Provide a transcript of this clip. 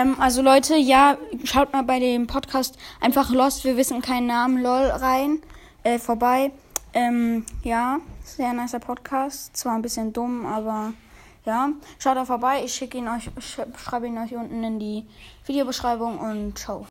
Ähm, also Leute, ja, schaut mal bei dem Podcast einfach Lost, wir wissen keinen Namen, lol, rein, äh, vorbei. Ähm, ja, sehr nicer Podcast. Zwar ein bisschen dumm, aber ja. Schaut da vorbei. Ich schicke ihn euch, schreibe ihn euch unten in die Videobeschreibung und ciao.